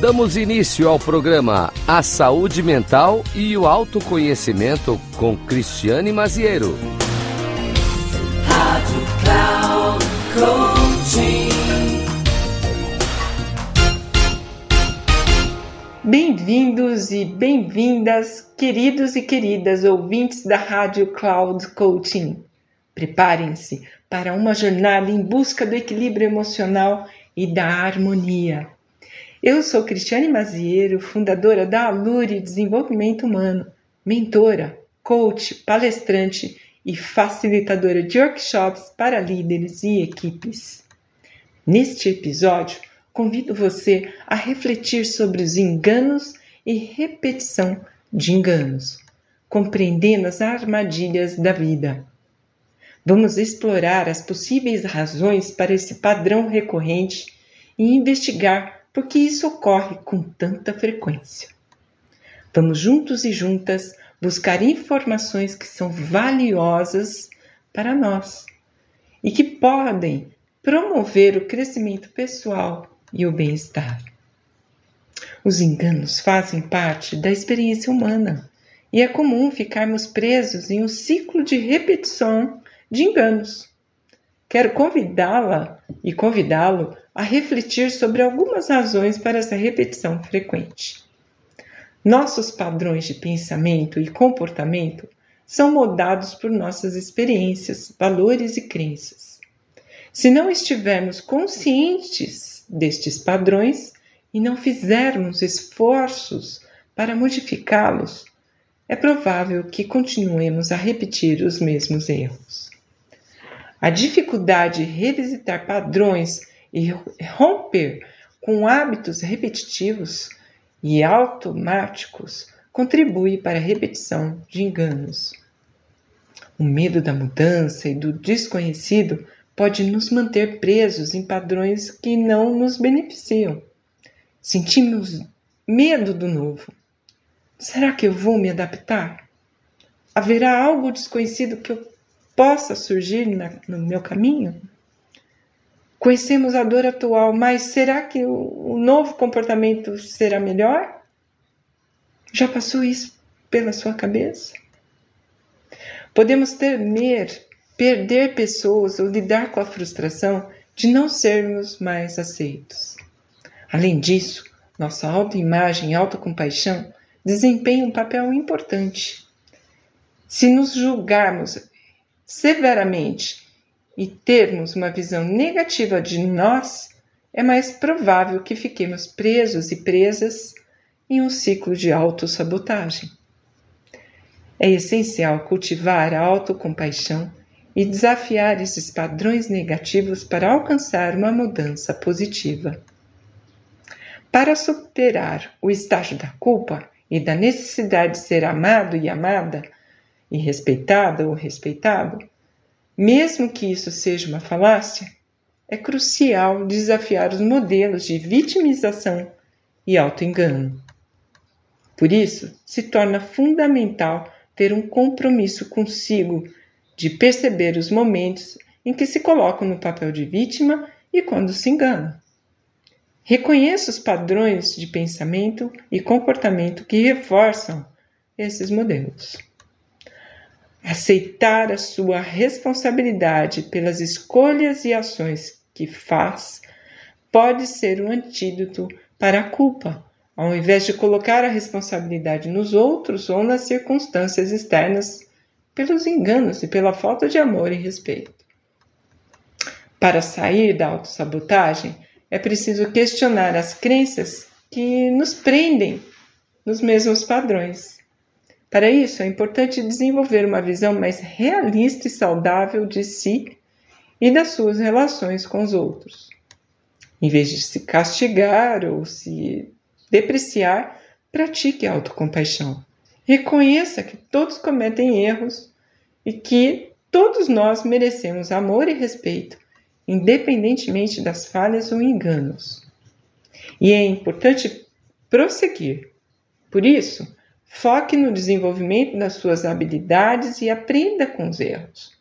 Damos início ao programa A Saúde Mental e o Autoconhecimento com Cristiane Maziero. Rádio Cloud. Bem-vindos e bem-vindas, queridos e queridas ouvintes da Rádio Cloud Coaching. Preparem-se para uma jornada em busca do equilíbrio emocional e da harmonia. Eu sou Cristiane Maziero, fundadora da Alure Desenvolvimento Humano, mentora, coach, palestrante e facilitadora de workshops para líderes e equipes. Neste episódio, convido você a refletir sobre os enganos e repetição de enganos, compreendendo as armadilhas da vida. Vamos explorar as possíveis razões para esse padrão recorrente e investigar por que isso ocorre com tanta frequência. Vamos juntos e juntas buscar informações que são valiosas para nós e que podem promover o crescimento pessoal e o bem-estar. Os enganos fazem parte da experiência humana e é comum ficarmos presos em um ciclo de repetição de enganos. Quero convidá-la e convidá-lo a refletir sobre algumas razões para essa repetição frequente. Nossos padrões de pensamento e comportamento são moldados por nossas experiências, valores e crenças. Se não estivermos conscientes destes padrões e não fizermos esforços para modificá-los, é provável que continuemos a repetir os mesmos erros. A dificuldade de revisitar padrões e romper com hábitos repetitivos e automáticos contribui para a repetição de enganos. O medo da mudança e do desconhecido pode nos manter presos em padrões que não nos beneficiam. Sentimos medo do novo. Será que eu vou me adaptar? Haverá algo desconhecido que eu possa surgir na, no meu caminho? Conhecemos a dor atual, mas será que o, o novo comportamento será melhor? Já passou isso pela sua cabeça? Podemos temer perder pessoas ou lidar com a frustração de não sermos mais aceitos. Além disso, nossa autoimagem e autocompaixão desempenham um papel importante. Se nos julgarmos severamente e termos uma visão negativa de nós, é mais provável que fiquemos presos e presas em um ciclo de autossabotagem. É essencial cultivar a autocompaixão e desafiar esses padrões negativos para alcançar uma mudança positiva. Para superar o estágio da culpa e da necessidade de ser amado e amada, e respeitada ou respeitado, mesmo que isso seja uma falácia, é crucial desafiar os modelos de vitimização e autoengano. Por isso, se torna fundamental ter um compromisso consigo de perceber os momentos em que se colocam no papel de vítima e quando se engana. Reconheça os padrões de pensamento e comportamento que reforçam esses modelos. Aceitar a sua responsabilidade pelas escolhas e ações que faz pode ser um antídoto para a culpa, ao invés de colocar a responsabilidade nos outros ou nas circunstâncias externas pelos enganos e pela falta de amor e respeito. Para sair da autossabotagem, é preciso questionar as crenças que nos prendem nos mesmos padrões. Para isso, é importante desenvolver uma visão mais realista e saudável de si e das suas relações com os outros. Em vez de se castigar ou se depreciar, pratique a autocompaixão. Reconheça que todos cometem erros e que todos nós merecemos amor e respeito, independentemente das falhas ou enganos. E é importante prosseguir. Por isso, foque no desenvolvimento das suas habilidades e aprenda com os erros.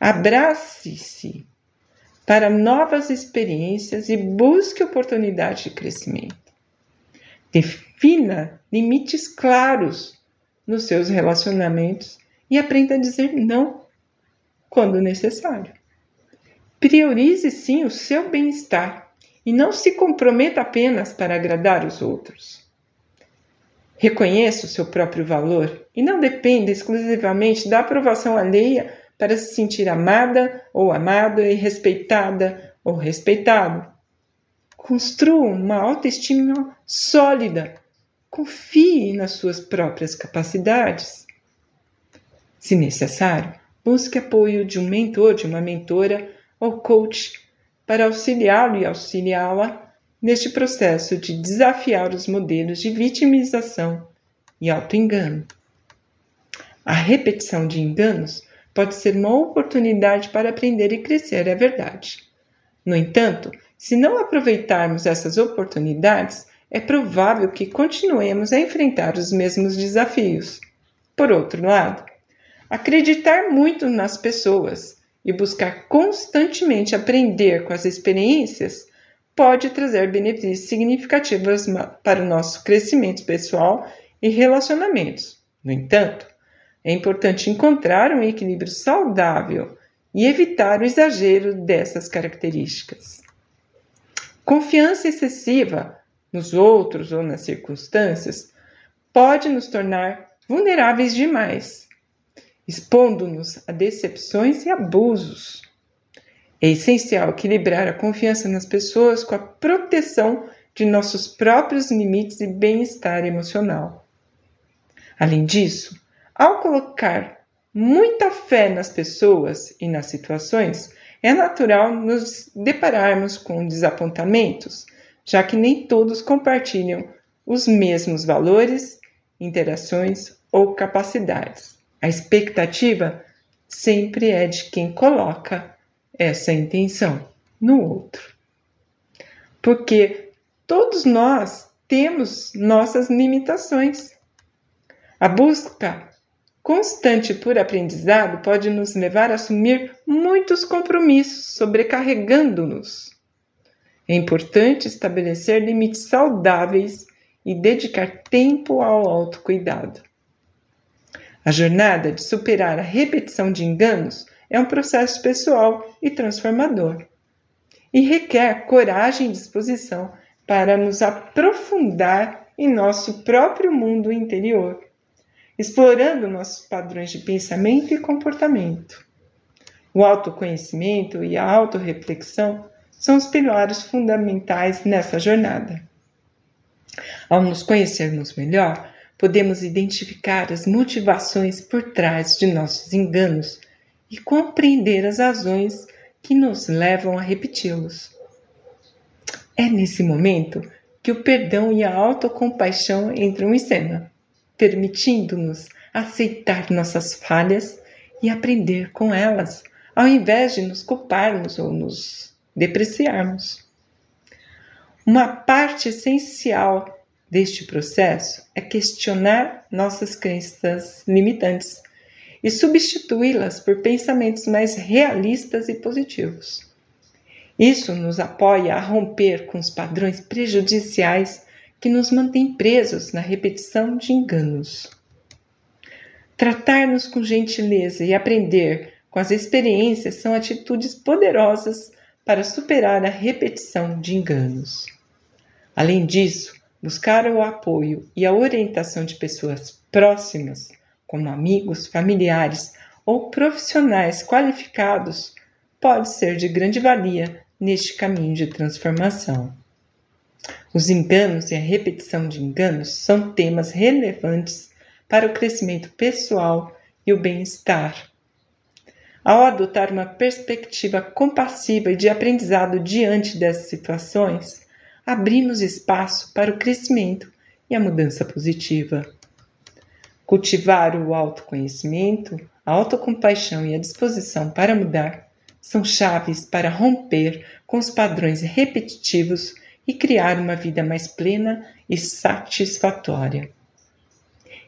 Abrace-se para novas experiências e busque oportunidades de crescimento. Defina limites claros nos seus relacionamentos e aprenda a dizer não quando necessário. Priorize sim o seu bem-estar e não se comprometa apenas para agradar os outros. Reconheça o seu próprio valor e não dependa exclusivamente da aprovação alheia para se sentir amada ou amado e respeitada ou respeitado. Construa uma autoestima sólida. Confie nas suas próprias capacidades. Se necessário, busque apoio de um mentor, de uma mentora ou coach para auxiliá-lo e auxiliá-la neste processo de desafiar os modelos de vitimização e autoengano. A repetição de enganos pode ser uma oportunidade para aprender e crescer, é verdade. No entanto, se não aproveitarmos essas oportunidades, é provável que continuemos a enfrentar os mesmos desafios. Por outro lado, acreditar muito nas pessoas e buscar constantemente aprender com as experiências pode trazer benefícios significativos para o nosso crescimento pessoal e relacionamentos. No entanto, é importante encontrar um equilíbrio saudável e evitar o exagero dessas características. Confiança excessiva nos outros ou nas circunstâncias pode nos tornar vulneráveis demais, expondo-nos a decepções e abusos. É essencial equilibrar a confiança nas pessoas com a proteção de nossos próprios limites e bem-estar emocional. Além disso, ao colocar muita fé nas pessoas e nas situações, é natural nos depararmos com desapontamentos, já que nem todos compartilham os mesmos valores, interações ou capacidades. A expectativa sempre é de quem coloca essa intenção no outro. Porque todos nós temos nossas limitações. A busca constante por aprendizado pode nos levar a assumir muitos compromissos, sobrecarregando-nos. É importante estabelecer limites saudáveis e dedicar tempo ao autocuidado. A jornada de superar a repetição de enganos é um processo pessoal e transformador. E requer coragem e disposição para nos aprofundar em nosso próprio mundo interior, explorando nossos padrões de pensamento e comportamento. O autoconhecimento e a autorreflexão são os pilares fundamentais nessa jornada. Ao nos conhecermos melhor, podemos identificar as motivações por trás de nossos enganos e compreender as razões que nos levam a repeti-los. É nesse momento que o perdão e a autocompaixão entram em cena, permitindo-nos aceitar nossas falhas e aprender com elas, ao invés de nos culparmos ou nos depreciarmos. Uma parte essencial deste processo é questionar nossas crenças limitantes e substituí-las por pensamentos mais realistas e positivos. Isso nos apoia a romper com os padrões prejudiciais que nos mantêm presos na repetição de enganos. Tratar-nos com gentileza e aprender com as experiências são atitudes poderosas para superar a repetição de enganos. Além disso, buscar o apoio e a orientação de pessoas próximas como amigos, familiares ou profissionais qualificados, pode ser de grande valia neste caminho de transformação. Os enganos e a repetição de enganos são temas relevantes para o crescimento pessoal e o bem-estar. Ao adotar uma perspectiva compassiva e de aprendizado diante dessas situações, abrimos espaço para o crescimento e a mudança positiva. Cultivar o autoconhecimento, a autocompaixão e a disposição para mudar são chaves para romper com os padrões repetitivos e criar uma vida mais plena e satisfatória.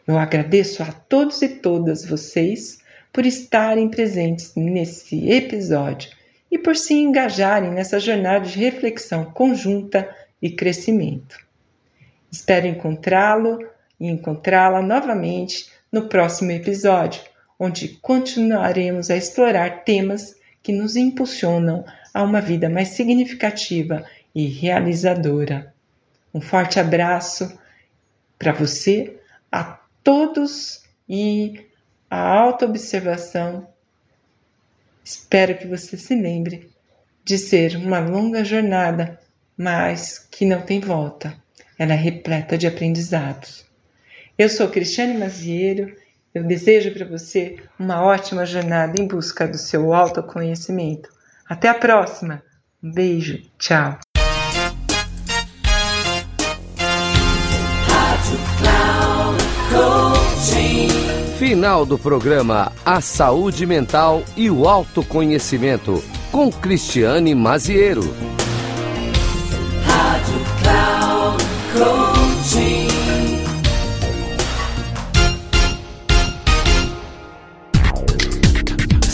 Eu agradeço a todos e todas vocês por estarem presentes nesse episódio e por se engajarem nessa jornada de reflexão conjunta e crescimento. Espero encontrá-lo e encontrá-la novamente no próximo episódio, onde continuaremos a explorar temas que nos impulsionam a uma vida mais significativa e realizadora. Um forte abraço para você, a todos e a autoobservação. Espero que você se lembre de ser uma longa jornada, mas que não tem volta. Ela é repleta de aprendizados. Eu sou Cristiane Maziero. Eu desejo para você uma ótima jornada em busca do seu autoconhecimento. Até a próxima. Um beijo. Tchau. Final do programa A Saúde Mental e o Autoconhecimento com Cristiane Maziero.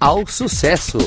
ao sucesso.